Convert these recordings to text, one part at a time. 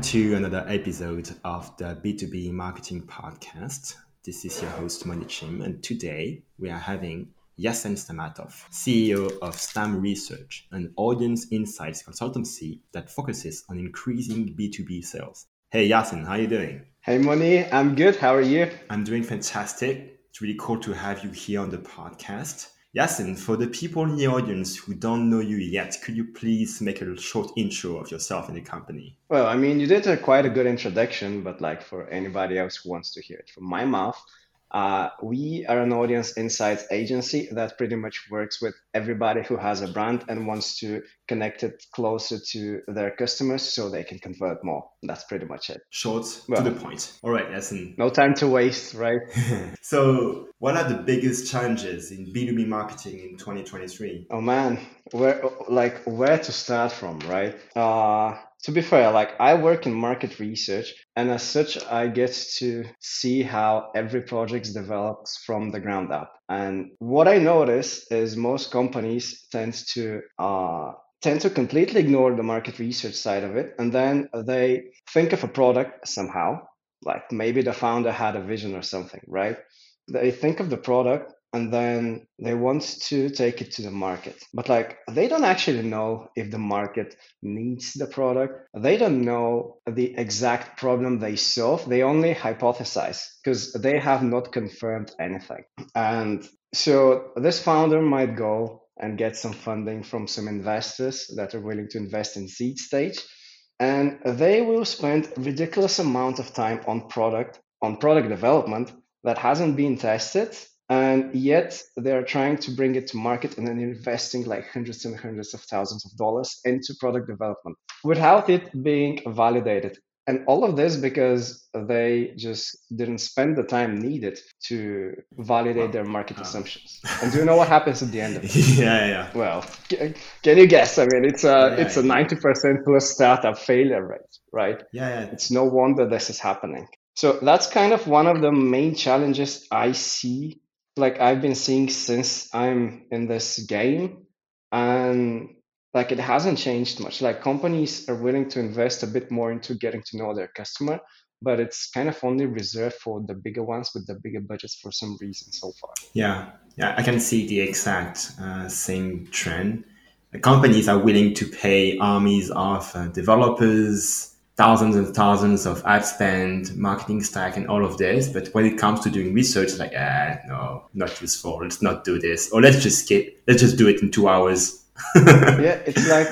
Welcome to another episode of the B2B Marketing Podcast. This is your host, Moni Chim, and today we are having Yassen Stamatov, CEO of Stam Research, an audience insights consultancy that focuses on increasing B2B sales. Hey Yassen, how are you doing? Hey Moni, I'm good. How are you? I'm doing fantastic. It's really cool to have you here on the podcast. Yassen, for the people in the audience who don't know you yet, could you please make a short intro of yourself and the company? Well, I mean, you did a quite a good introduction, but like for anybody else who wants to hear it from my mouth, uh, we are an audience insights agency that pretty much works with everybody who has a brand and wants to connect it closer to their customers so they can convert more. That's pretty much it. Short well, to the point. All right, listen. No time to waste, right? so, what are the biggest challenges in B2B marketing in 2023? Oh man, where like where to start from, right? Uh to be fair, like I work in market research, and as such, I get to see how every project develops from the ground up. And what I notice is most companies tend to uh, tend to completely ignore the market research side of it, and then they think of a product somehow, like maybe the founder had a vision or something, right? They think of the product and then they want to take it to the market. But like they don't actually know if the market needs the product. They don't know the exact problem they solve. They only hypothesize because they have not confirmed anything. And so this founder might go and get some funding from some investors that are willing to invest in seed stage and they will spend ridiculous amount of time on product on product development that hasn't been tested and yet they're trying to bring it to market and then investing like hundreds and hundreds of thousands of dollars into product development without it being validated. And all of this because they just didn't spend the time needed to validate their market assumptions. And do you know what happens at the end of it? Yeah yeah well can you guess? I mean it's a yeah, it's a 90% plus startup failure rate right? Yeah, yeah. It's no wonder this is happening. So that's kind of one of the main challenges I see like I've been seeing since I'm in this game, and like it hasn't changed much. Like companies are willing to invest a bit more into getting to know their customer, but it's kind of only reserved for the bigger ones with the bigger budgets for some reason so far. Yeah, yeah, I can see the exact uh, same trend. The companies are willing to pay armies of uh, developers thousands and thousands of ad spend, marketing stack, and all of this. But when it comes to doing research, like, ah, no, not useful. Let's not do this, or let's just skip. Let's just do it in two hours. yeah, it's like,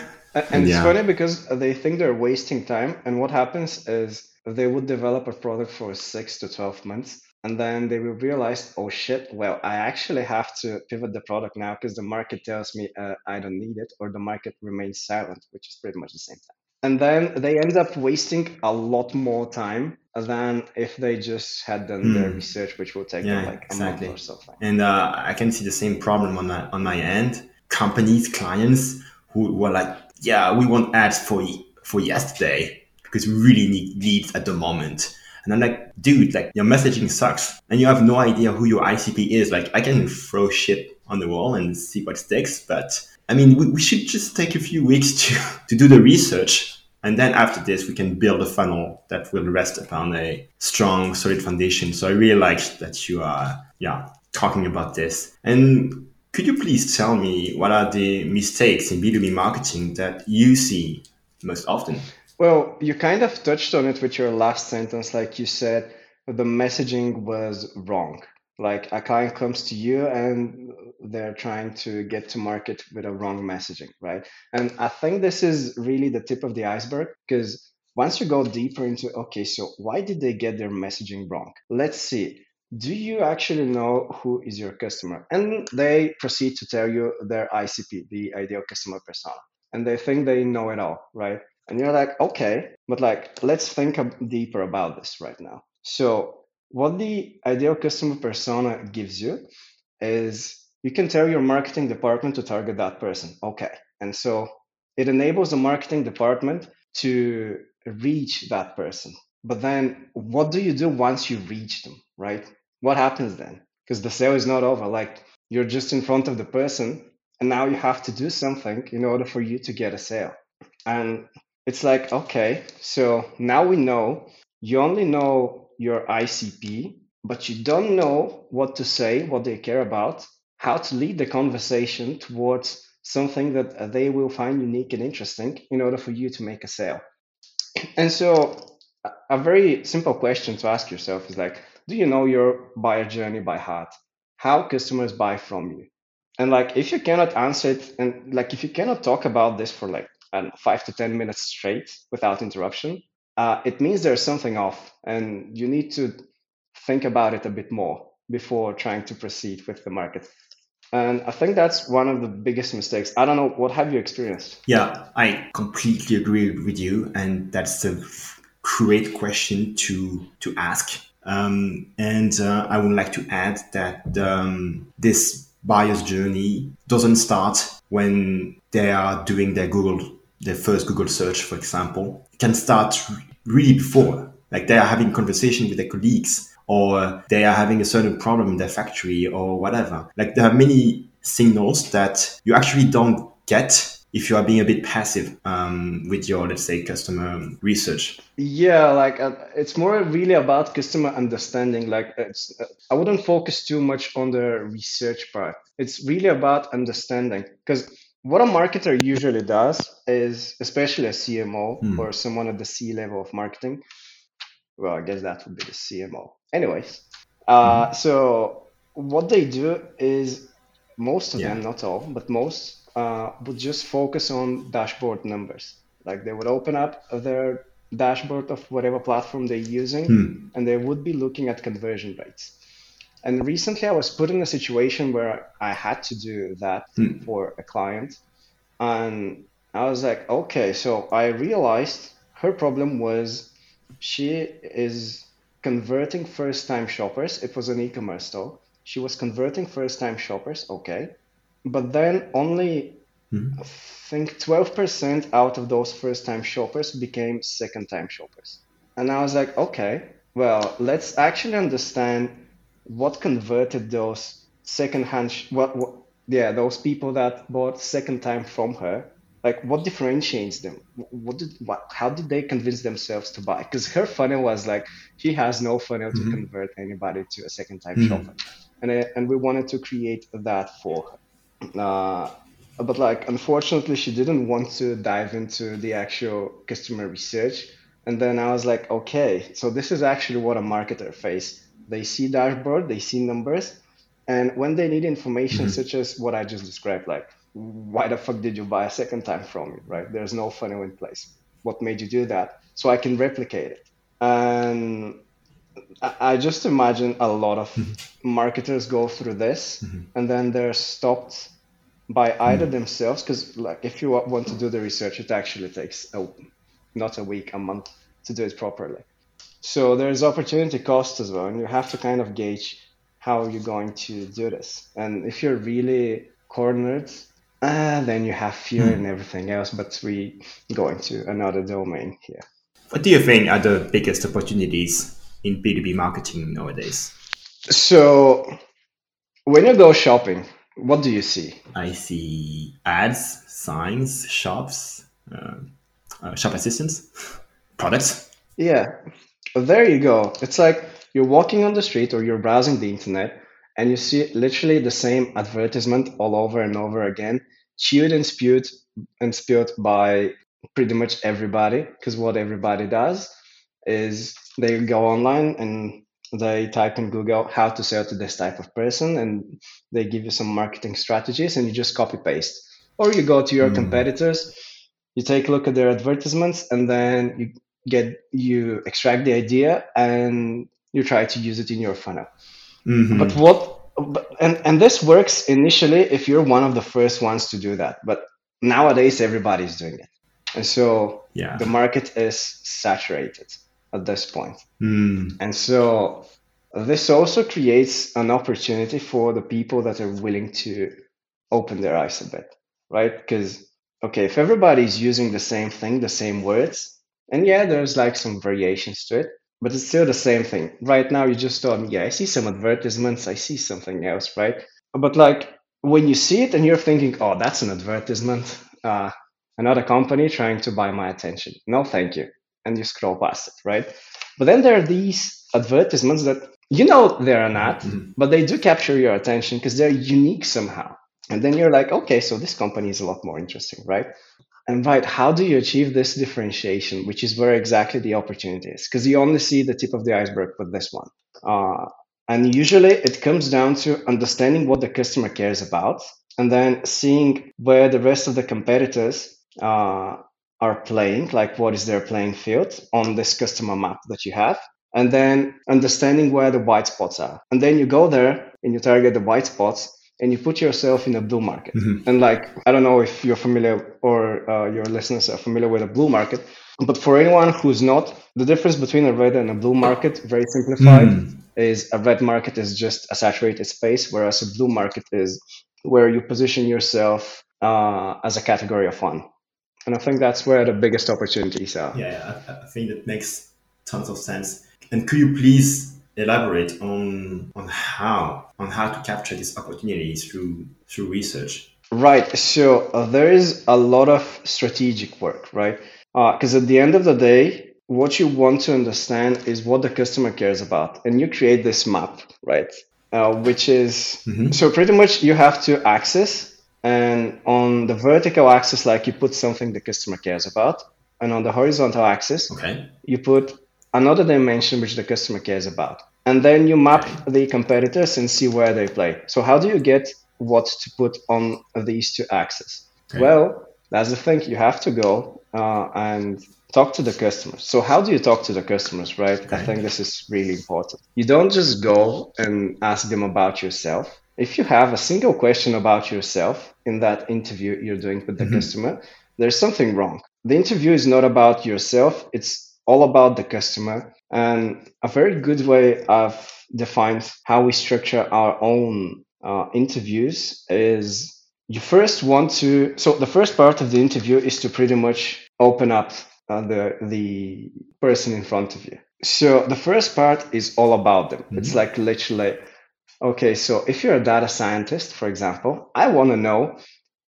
and yeah. it's funny because they think they're wasting time, and what happens is they would develop a product for six to twelve months. And then they will realize, oh shit, well, I actually have to pivot the product now because the market tells me uh, I don't need it, or the market remains silent, which is pretty much the same thing and then they end up wasting a lot more time than if they just had done mm. their research, which will take yeah, them like exactly. a month or something. And uh, I can see the same problem on my on my end. Companies, clients who were like, "Yeah, we want ads for for yesterday because we really need leads at the moment." And I'm like, dude, like your messaging sucks, and you have no idea who your ICP is. Like, I can throw shit on the wall and see what sticks, but I mean, we, we should just take a few weeks to, to do the research. And then after this, we can build a funnel that will rest upon a strong, solid foundation. So I really like that you are, yeah, talking about this. And could you please tell me what are the mistakes in B2B marketing that you see most often? Well, you kind of touched on it with your last sentence. Like you said, the messaging was wrong like a client comes to you and they're trying to get to market with a wrong messaging right? And i think this is really the tip of the iceberg because once you go deeper into okay so why did they get their messaging wrong? Let's see. Do you actually know who is your customer? And they proceed to tell you their icp the ideal customer persona and they think they know it all right? And you're like okay but like let's think deeper about this right now. So what the ideal customer persona gives you is you can tell your marketing department to target that person. Okay. And so it enables the marketing department to reach that person. But then what do you do once you reach them, right? What happens then? Because the sale is not over. Like you're just in front of the person and now you have to do something in order for you to get a sale. And it's like, okay, so now we know you only know your ICP, but you don't know what to say, what they care about, how to lead the conversation towards something that they will find unique and interesting in order for you to make a sale. And so, a very simple question to ask yourself is like, do you know your buyer journey by heart? How customers buy from you? And like, if you cannot answer it, and like, if you cannot talk about this for like, I don't know, five to 10 minutes straight without interruption, uh, it means there's something off and you need to think about it a bit more before trying to proceed with the market. And I think that's one of the biggest mistakes. I don't know, what have you experienced? Yeah, I completely agree with you, and that's a great question to to ask. Um, and uh, I would like to add that um, this buyer's journey doesn't start when they are doing their Google, their first Google search, for example. It can start really before, like they are having conversation with their colleagues or they are having a certain problem in their factory or whatever. Like there are many signals that you actually don't get if you are being a bit passive um, with your, let's say, customer research. Yeah, like uh, it's more really about customer understanding. Like it's, uh, I wouldn't focus too much on the research part. It's really about understanding because what a marketer usually does is, especially a CMO Hmm. or someone at the C level of marketing. Well, I guess that would be the CMO. Anyways, uh, so what they do is most of Yeah. them, not all, but most, uh, would just focus on dashboard numbers. Like they would open up their dashboard of whatever platform they're using Hmm. and they would be looking at conversion rates. And recently I was put in a situation where I had to do that Hmm. for a client. And I was like, okay, so I realized her problem was she is converting first time shoppers. It was an e commerce store. She was converting first time shoppers, okay. But then only Mhm. I think 12% out of those first time shoppers became second time shoppers. And I was like, okay, well, let's actually understand what converted those second hand, sh- what, what, yeah, those people that bought second time from her. Like, what differentiates them? What did, what, how did they convince themselves to buy? Because her funnel was like, she has no funnel to Mhm. convert anybody to a second time Mhm. shopper. And, I, and we wanted to create that for her. Uh, but like unfortunately she didn't want to dive into the actual customer research and then i was like okay so this is actually what a marketer face they see dashboard they see numbers and when they need information Mhm. such as what i just described like why the fuck did you buy a second time from me right? There's no funnel in place. What made you do that? So i can replicate it. And I just imagine a lot of marketers go through this Mhm. and then they're stopped by either themselves because like if you want to do the research it actually takes a, not a week a month to do it properly. So there's opportunity cost as well and you have to kind of gauge how you're going to do this. And if you're really cornered uh, then you have fear Hmm. and everything else but we go into another domain here What do you think are the biggest opportunities in B2B marketing nowadays? so when you go shopping what do you see I see ads, signs, shops, uh, uh, shop assistants, products. Yeah, there you go. It's like you're walking on the street or you're browsing the internet and you see literally the same advertisement all over and over again, chewed and spewed and spewed by pretty much everybody. Because what everybody does is they go online and they type in Google how to sell to this type of person and they give you some marketing strategies and you just copy paste. Or you go to your Mm. competitors, you take a look at their advertisements and then you get you extract the idea and you try to use it in your funnel. Mhm. But what but, and and this works initially if you're one of the first ones to do that. But nowadays everybody's doing it. And so yeah. the market is saturated at this point. Mm. And so this also creates an opportunity for the people that are willing to open their eyes a bit, right? Because, okay, if everybody's using the same thing, the same words, and yeah, there's like some variations to it, but it's still the same thing. Right now, you just told me, yeah, I see some advertisements, I see something else, right? But like when you see it and you're thinking, oh, that's an advertisement, uh, another company trying to buy my attention. No, thank you. And you scroll past it, right? But then there are these advertisements that you know they're not, mm-hmm. but they do capture your attention because they're unique somehow. And then you're like, okay, so this company is a lot more interesting, right? And right, how do you achieve this differentiation, which is where exactly the opportunity is? Because you only see the tip of the iceberg with this one. Uh, and usually it comes down to understanding what the customer cares about and then seeing where the rest of the competitors uh, are playing, like what is their playing field on this customer map that you have. And then understanding where the white spots are. And then you go there and you target the white spots and you put yourself in a blue market. Mm-hmm. And like, I don't know if you're familiar or uh, your listeners are familiar with a blue market, but for anyone who's not, the difference between a red and a blue market, very simplified, mm. is a red market is just a saturated space, whereas a blue market is where you position yourself uh, as a category of one. And I think that's where the biggest opportunities are. Yeah, I, I think that makes tons of sense. And could you please elaborate on on how on how to capture these opportunities through through research? Right. So uh, there is a lot of strategic work, right? Because uh, at the end of the day, what you want to understand is what the customer cares about, and you create this map, right? Uh, which is mm-hmm. so pretty much you have to access, and on the vertical axis, like you put something the customer cares about, and on the horizontal axis, okay. you put another dimension which the customer cares about. And then you map the competitors and see where they play. So how do you get what to put on these two axes? Okay. Well, that's the thing. You have to go uh, and talk to the customers. So how do you talk to the customers, right? Okay. I think this is really important. You don't just go and ask them about yourself. If you have a single question about yourself in that interview you're doing with the mm-hmm. customer, there's something wrong. The interview is not about yourself. It's all about the customer. And a very good way I've defined how we structure our own uh, interviews is you first want to. So the first part of the interview is to pretty much open up uh, the the person in front of you. So the first part is all about them. Mm-hmm. It's like literally, okay. So if you're a data scientist, for example, I want to know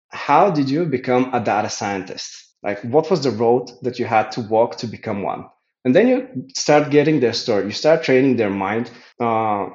how did you become a data scientist like, what was the road that you had to walk to become one? And then you start getting their story. You start training their mind, uh,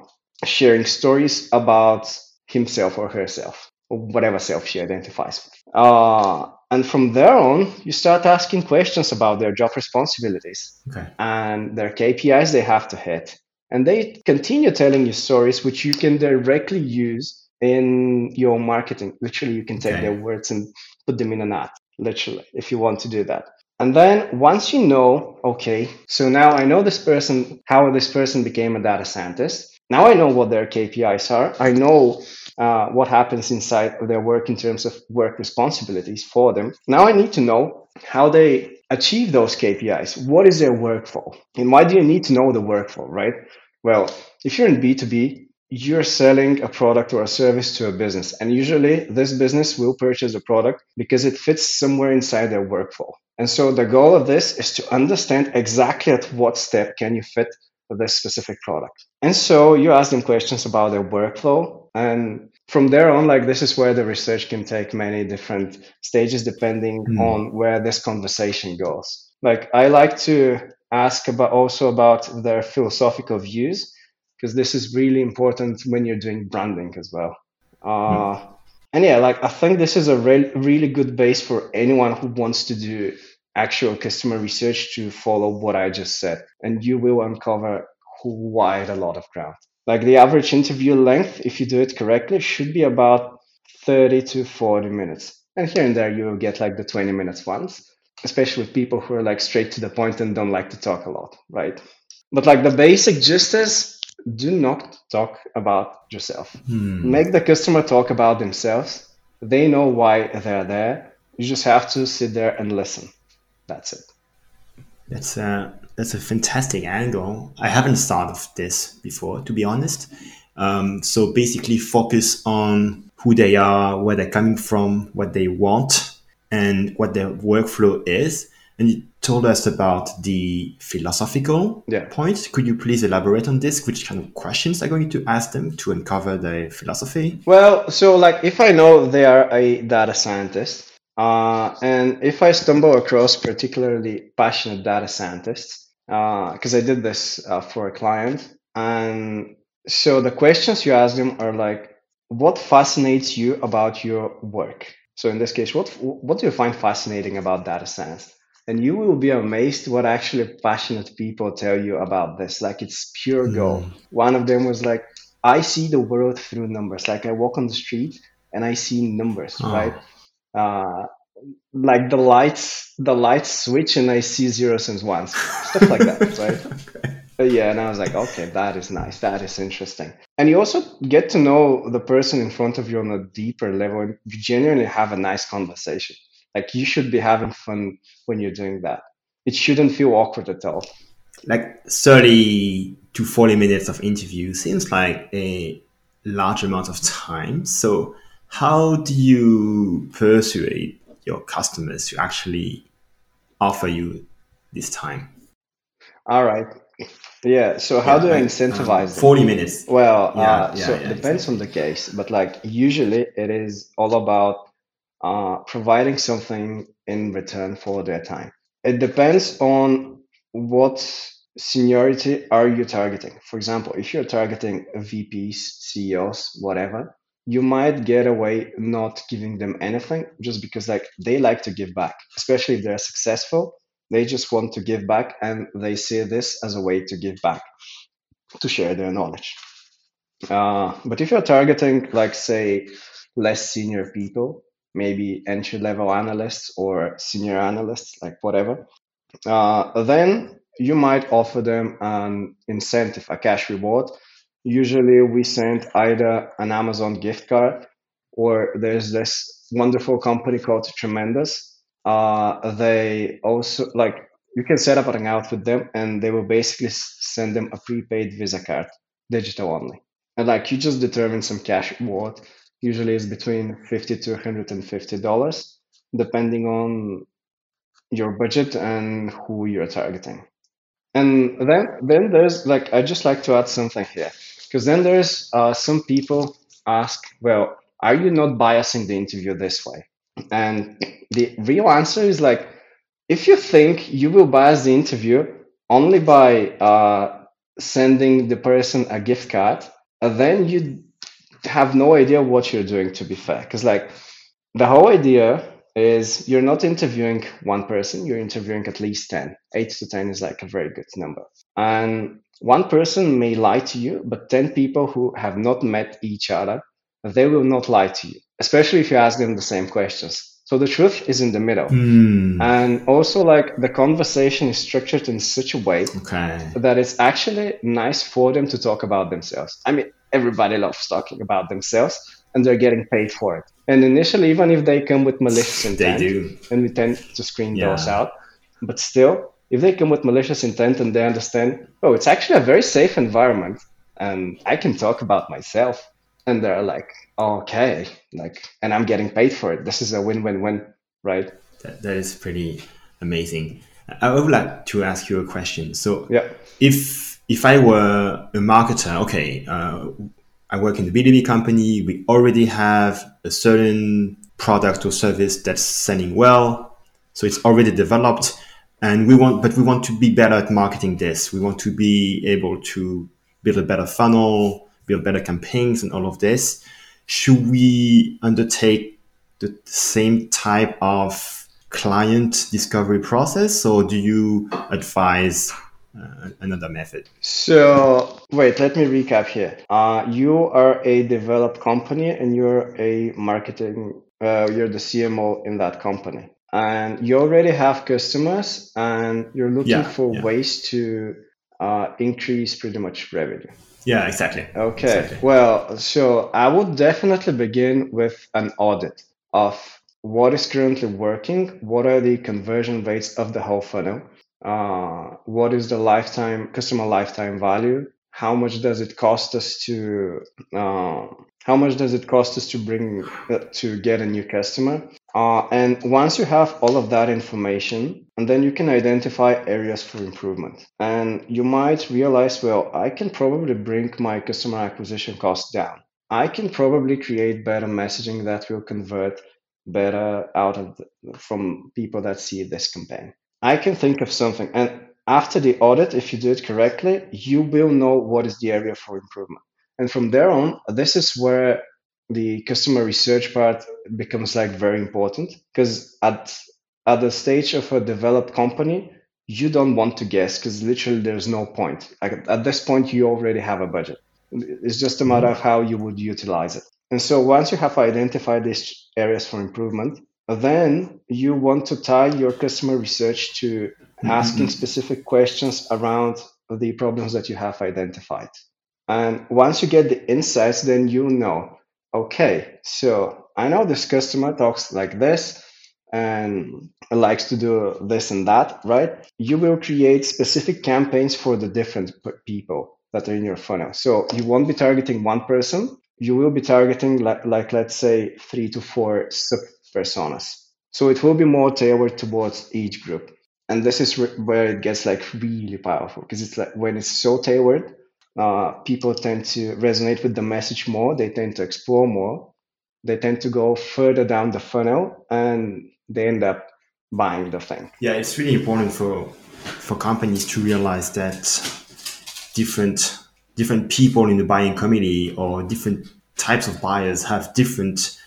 sharing stories about himself or herself, or whatever self she identifies with. Uh, and from there on, you start asking questions about their job responsibilities okay. and their KPIs they have to hit. And they continue telling you stories which you can directly use in your marketing. Literally, you can take okay. their words and put them in an ad literally, if you want to do that. And then once you know, okay, so now I know this person, how this person became a data scientist. Now I know what their KPIs are. I know uh, what happens inside of their work in terms of work responsibilities for them. Now I need to know how they achieve those KPIs. What is their workflow? And why do you need to know the workflow, right? Well, if you're in B2B, you're selling a product or a service to a business. And usually this business will purchase a product because it fits somewhere inside their workflow. And so the goal of this is to understand exactly at what step can you fit this specific product. And so you ask them questions about their workflow. And from there on, like this is where the research can take many different stages depending mm. on where this conversation goes. Like I like to ask about also about their philosophical views because this is really important when you're doing branding as well. Uh, mm. And yeah, like I think this is a re- really good base for anyone who wants to do actual customer research to follow what I just said, and you will uncover quite a lot of ground. Like the average interview length, if you do it correctly, should be about 30 to 40 minutes. And here and there, you will get like the 20 minutes ones, especially with people who are like straight to the point and don't like to talk a lot, right? But like the basic gist is do not talk about yourself. Hmm. Make the customer talk about themselves. They know why they're there. You just have to sit there and listen. That's it. That's a that's a fantastic angle. I haven't thought of this before, to be honest. Um, so basically, focus on who they are, where they're coming from, what they want, and what their workflow is, and you told us about the philosophical yeah. point. Could you please elaborate on this? Which kind of questions are going to ask them to uncover their philosophy? Well, so like if I know they are a data scientist, Uh, and if I stumble across particularly passionate data scientists, because uh, I did this uh, for a client, and so the questions you ask them are like, what fascinates you about your work? So in this case, what what do you find fascinating about data science? And you will be amazed what actually passionate people tell you about this. Like it's pure gold. Mm. One of them was like, I see the world through numbers. Like I walk on the street and I see numbers, oh. right? Uh, like the lights, the lights switch and I see zeros and ones, stuff like that, right? okay. Yeah, and I was like, okay, that is nice. That is interesting. And you also get to know the person in front of you on a deeper level and you genuinely have a nice conversation. Like you should be having fun when you're doing that. It shouldn't feel awkward at all. Like 30 to 40 minutes of interview seems like a large amount of time. So how do you persuade your customers to actually offer you this time? All right. Yeah. So how yeah, do I incentivize? Um, Forty minutes. Well, yeah, uh, yeah, so it depends exactly. on the case, but like usually it is all about uh, providing something in return for their time. It depends on what seniority are you targeting. For example, if you're targeting VPs, CEOs, whatever, you might get away not giving them anything just because like they like to give back, especially if they're successful. They just want to give back and they see this as a way to give back, to share their knowledge. Uh, but if you're targeting, like, say, less senior people, maybe entry level analysts or senior analysts, like whatever, uh, then you might offer them an incentive, a cash reward. Usually we send either an Amazon gift card or there's this wonderful company called Tremendous. Uh, they also like you can set up an account with them and they will basically send them a prepaid visa card digital only. And like you just determine some cash reward usually it's between 50 to 150 dollars depending on your budget and who you're targeting. And then then there's like i just like to add something here because then there's uh, some people ask well are you not biasing the interview this way? And the real answer is like, if you think you will bias the interview only by uh, sending the person a gift card, then you have no idea what you're doing, to be fair. Because, like, the whole idea is you're not interviewing one person, you're interviewing at least 10. Eight to 10 is like a very good number. And one person may lie to you, but 10 people who have not met each other, they will not lie to you, especially if you ask them the same questions. So the truth is in the middle. Mm. And also like the conversation is structured in such a way okay. that it's actually nice for them to talk about themselves. I mean, everybody loves talking about themselves and they're getting paid for it. And initially, even if they come with malicious intent, they do. and we tend to screen yeah. those out, but still, if they come with malicious intent and they understand, oh, it's actually a very safe environment and I can talk about myself and they're like okay like and i'm getting paid for it this is a win-win-win right that, that is pretty amazing i would like to ask you a question so yeah if if i were a marketer okay uh, i work in a b2b company we already have a certain product or service that's selling well so it's already developed and we want but we want to be better at marketing this we want to be able to build a better funnel build better campaigns and all of this. Should we undertake the same type of client discovery process, or do you advise uh, another method? So, wait, let me recap here. Uh, you are a developed company and you're a marketing, uh, you're the CMO in that company. And you already have customers and you're looking yeah, for yeah. ways to uh, increase pretty much revenue. Yeah, exactly. Okay. Exactly. Well, so I would definitely begin with an audit of what is currently working, what are the conversion rates of the whole funnel, uh, what is the lifetime customer lifetime value, how much does it cost us to uh, how much does it cost us to bring uh, to get a new customer? Uh, and once you have all of that information and then you can identify areas for improvement. And you might realize well i can probably bring my customer acquisition cost down. I can probably create better messaging that will convert better out of the, from people that see this campaign. I can think of something, and after the audit, if you do it correctly, you will know what is the area for improvement. And from there on, this is where the customer research part becomes like very important because at at the stage of a developed company, you don't want to guess because literally there's no point. Like at this point, you already have a budget. It's just a matter of how you would utilize it. And so once you have identified these areas for improvement, then you want to tie your customer research to asking mm-hmm. specific questions around the problems that you have identified. And once you get the insights, then you know, okay, so I know this customer talks like this and likes to do this and that, right? You will create specific campaigns for the different people that are in your funnel. So you won't be targeting one person. You will be targeting like, like let's say three to four sub personas. So it will be more tailored towards each group. And this is where it gets like really powerful because it's like when it's so tailored, uh, people tend to resonate with the message more. They tend to explore more. They tend to go further down the funnel and they end up buying the thing. Yeah, it's really important for for companies to realize that different different people in the buying committee or different types of buyers have different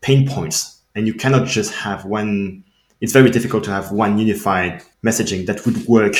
pain points and you cannot just have one it's very difficult to have one unified messaging that would work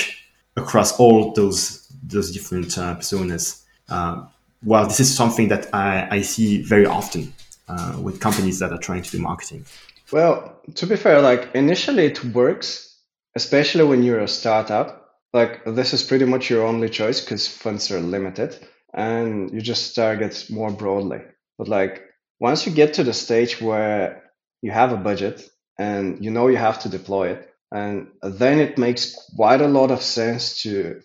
across all those those different uh, personas. Uh, well, this is something that I, I see very often uh, with companies that are trying to do marketing. Well, to be fair, like initially it works, especially when you're a startup. Like this is pretty much your only choice because funds are limited and you just target more broadly. But like once you get to the stage where you have a budget and you know you have to deploy it, and then it makes quite a lot of sense to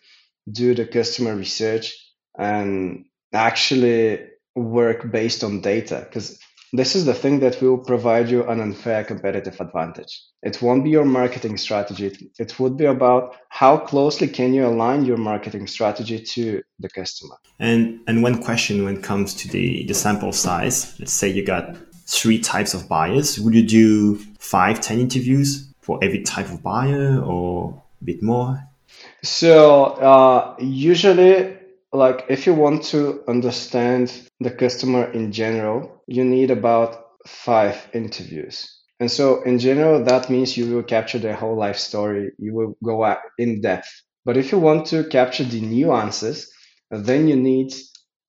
do the customer research and actually work based on data because this is the thing that will provide you an unfair competitive advantage. It won't be your marketing strategy. It would be about how closely can you align your marketing strategy to the customer. And and one question when it comes to the, the sample size, let's say you got three types of buyers. Would you do five, ten interviews for every type of buyer or a bit more? So uh, usually, like if you want to understand the customer in general, you need about five interviews. And so in general, that means you will capture their whole life story. You will go in depth. But if you want to capture the nuances, then you need,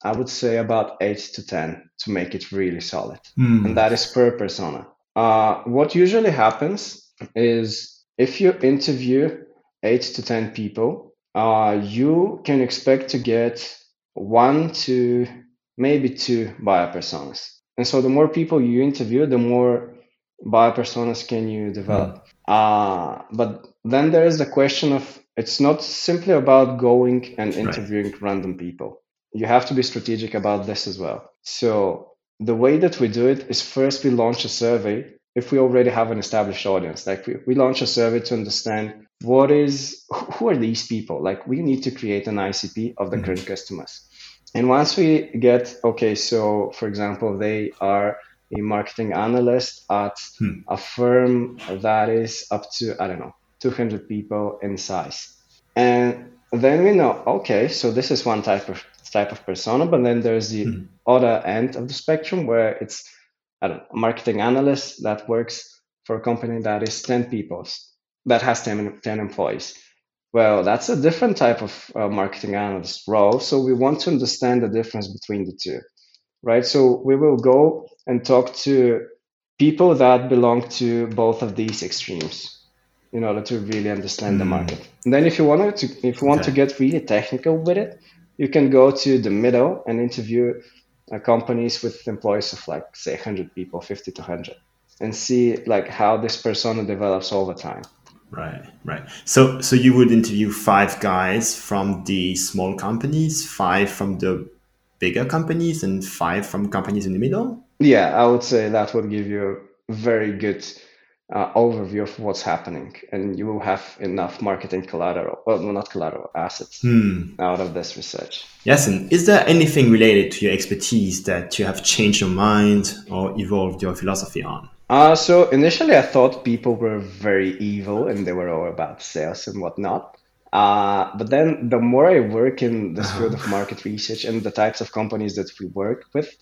I would say, about eight to 10 to make it really solid. Mm. And that is per persona. Uh, what usually happens is if you interview eight to 10 people, uh, you can expect to get one to maybe two buyer personas. And so the more people you interview, the more buyer personas can you develop. Mm. Uh, but then there is the question of it's not simply about going and interviewing right. random people. You have to be strategic about this as well. So the way that we do it is first we launch a survey if we already have an established audience like we, we launch a survey to understand what is who are these people like we need to create an icp of the mm-hmm. current customers and once we get okay so for example they are a marketing analyst at hmm. a firm that is up to i don't know 200 people in size and then we know okay so this is one type of type of persona but then there's the hmm. other end of the spectrum where it's a marketing analyst that works for a company that is 10 people, that has 10, 10 employees. Well, that's a different type of uh, marketing analyst role. So we want to understand the difference between the two, right? So we will go and talk to people that belong to both of these extremes in order to really understand mm. the hmm. market. And then if you want to, if you want okay. to get really technical with it, you can go to the middle and interview uh, companies with employees of like say 100 people 50 to 100 and see like how this persona develops over time. Right right. So so you would interview five guys from the small companies five from the bigger companies and five from companies in the middle? Yeah i would say that would give you a very good uh, overview of what's happening. And you will have enough marketing collateral well not collateral assets hmm. out of this research. Yes and is there anything related to your expertise that you have changed your mind or evolved your philosophy on? Uh, so initially, I thought people were very evil and they were all about sales and whatnot. Uh, but then the more I work in this field of market research and the types of companies that we work with,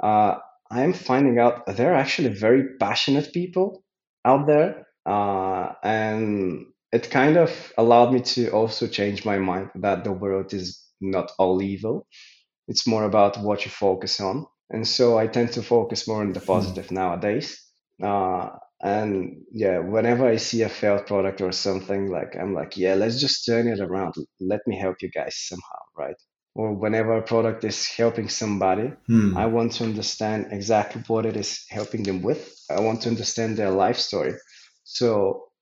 uh, I'm finding out they're actually very passionate people out there. Uh, and it kind of allowed me to also change my mind that the world is not all evil. It's more about what you focus on. And so I tend to focus more on the positive nowadays. Uh, and yeah, whenever I see a failed product or something, like I'm like, yeah, let's just turn it around. Let me help you guys somehow, right? Or whenever a product is helping somebody, Hmm. I want to understand exactly what it is helping them with. I want to understand their life story. So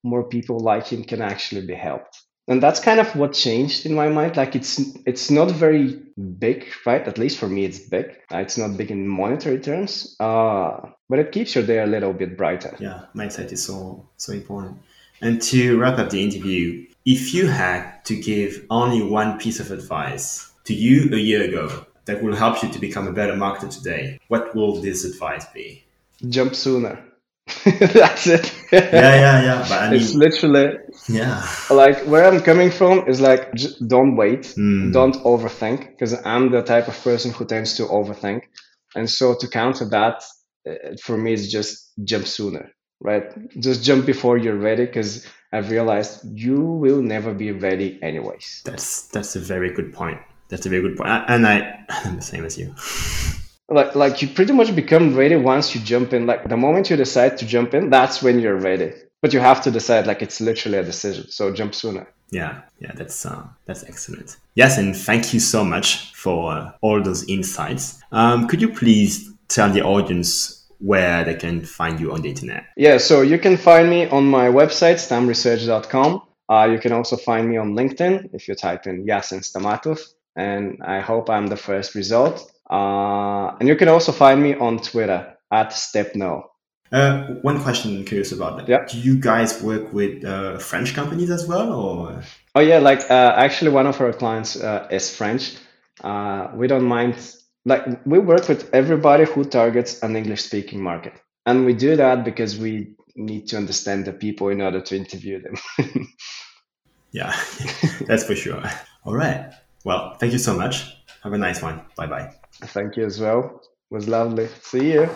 more people like him can actually be helped and that's kind of what changed in my mind like it's it's not very big right at least for me it's big uh, it's not big in monetary terms uh, but it keeps your day a little bit brighter Yeah, mindset is so so important. And to wrap up the interview, if you had to give only one piece of advice to you a year ago that will help you to become a better marketer today, what will this advice be? jump sooner that's it Yeah, yeah, yeah. But I it's literally yeah, like where i'm coming from is like j- don't wait Hmm. don't overthink because i'm the type of person who tends to overthink and so to counter that uh, for me is just jump sooner right just jump before you're ready because i've realized you will never be ready anyways that's that's a very good point. That's a very good point. And I, I'm the same as you. like like you pretty much become ready once you jump in like the moment you decide to jump in that's when you're ready but you have to decide like it's literally a decision so jump sooner Yeah, yeah, that's uh, that's excellent. Yes, and thank you so much for uh, all those insights. Um, could you please tell the audience where they can find you on the internet? Yeah, so you can find me on my website, stamresearch.com. Uh, you can also find me on LinkedIn if you type in Yassen Stamatov, and I hope I'm the first result. Uh, and you can also find me on Twitter at StepNo. Uh, one question I'm curious about that. Yeah. Do you guys work with uh, French companies as well, or Oh yeah, like uh, actually one of our clients uh, is French. Uh, we don't mind, like we work with everybody who targets an English-speaking market, and we do that because we need to understand the people in order to interview them. yeah, that's for sure. All right. Well, thank you so much. Have a nice one. Bye bye. Thank you as well. It was lovely. See you.